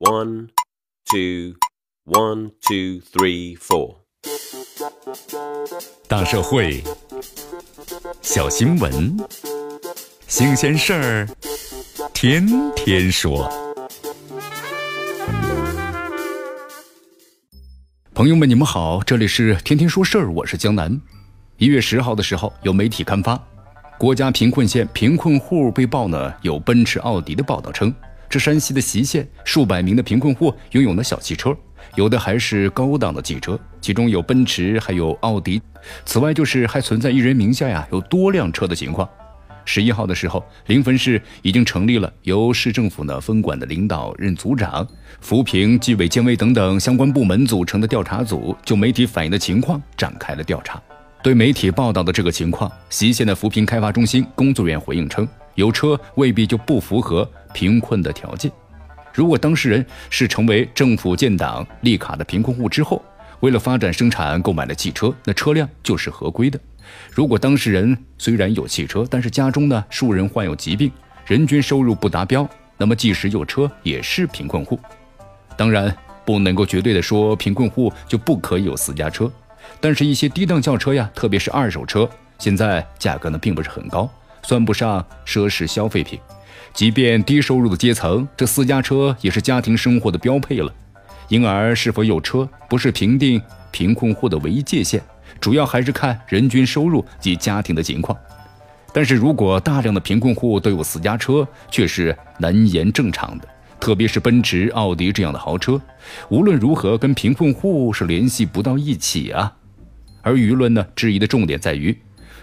One, two, one, two, three, four. 大社会，小新闻，新鲜事儿，天天说。朋友们，你们好，这里是天天说事儿，我是江南。一月十号的时候，有媒体刊发，国家贫困县贫困户被曝呢有奔驰、奥迪的报道称。这山西的隰县数百名的贫困户拥有了小汽车，有的还是高档的汽车，其中有奔驰，还有奥迪。此外，就是还存在一人名下呀有多辆车的情况。十一号的时候，临汾市已经成立了由市政府呢分管的领导任组长、扶贫、纪委监委等等相关部门组成的调查组，就媒体反映的情况展开了调查。对媒体报道的这个情况，隰县的扶贫开发中心工作人员回应称。有车未必就不符合贫困的条件。如果当事人是成为政府建档立卡的贫困户之后，为了发展生产购买了汽车，那车辆就是合规的。如果当事人虽然有汽车，但是家中呢数人患有疾病，人均收入不达标，那么即使有车也是贫困户。当然不能够绝对的说贫困户就不可以有私家车，但是一些低档轿车呀，特别是二手车，现在价格呢并不是很高。算不上奢侈消费品，即便低收入的阶层，这私家车也是家庭生活的标配了。因而，是否有车不是评定贫困户的唯一界限，主要还是看人均收入及家庭的情况。但是如果大量的贫困户都有私家车，却是难言正常的。特别是奔驰、奥迪这样的豪车，无论如何跟贫困户是联系不到一起啊。而舆论呢，质疑的重点在于。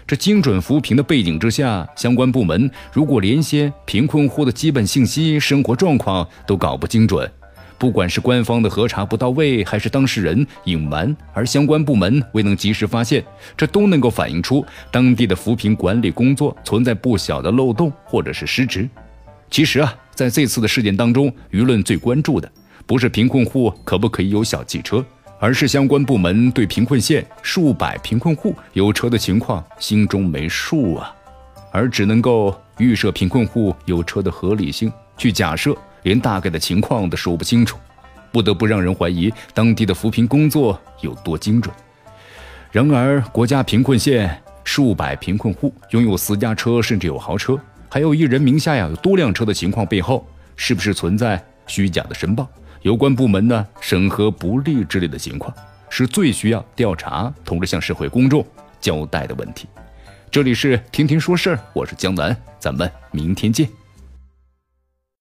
这精准扶贫的背景之下，相关部门如果连些贫困户的基本信息、生活状况都搞不精准，不管是官方的核查不到位，还是当事人隐瞒，而相关部门未能及时发现，这都能够反映出当地的扶贫管理工作存在不小的漏洞或者是失职。其实啊，在这次的事件当中，舆论最关注的不是贫困户可不可以有小汽车。而是相关部门对贫困县数百贫困户有车的情况心中没数啊，而只能够预设贫困户有车的合理性，去假设连大概的情况都说不清楚，不得不让人怀疑当地的扶贫工作有多精准。然而，国家贫困县数百贫困户拥有私家车，甚至有豪车，还有一人名下呀有多辆车的情况背后，是不是存在虚假的申报？有关部门呢审核不力之类的情况，是最需要调查同时向社会公众交代的问题。这里是天天说事儿，我是江南，咱们明天见。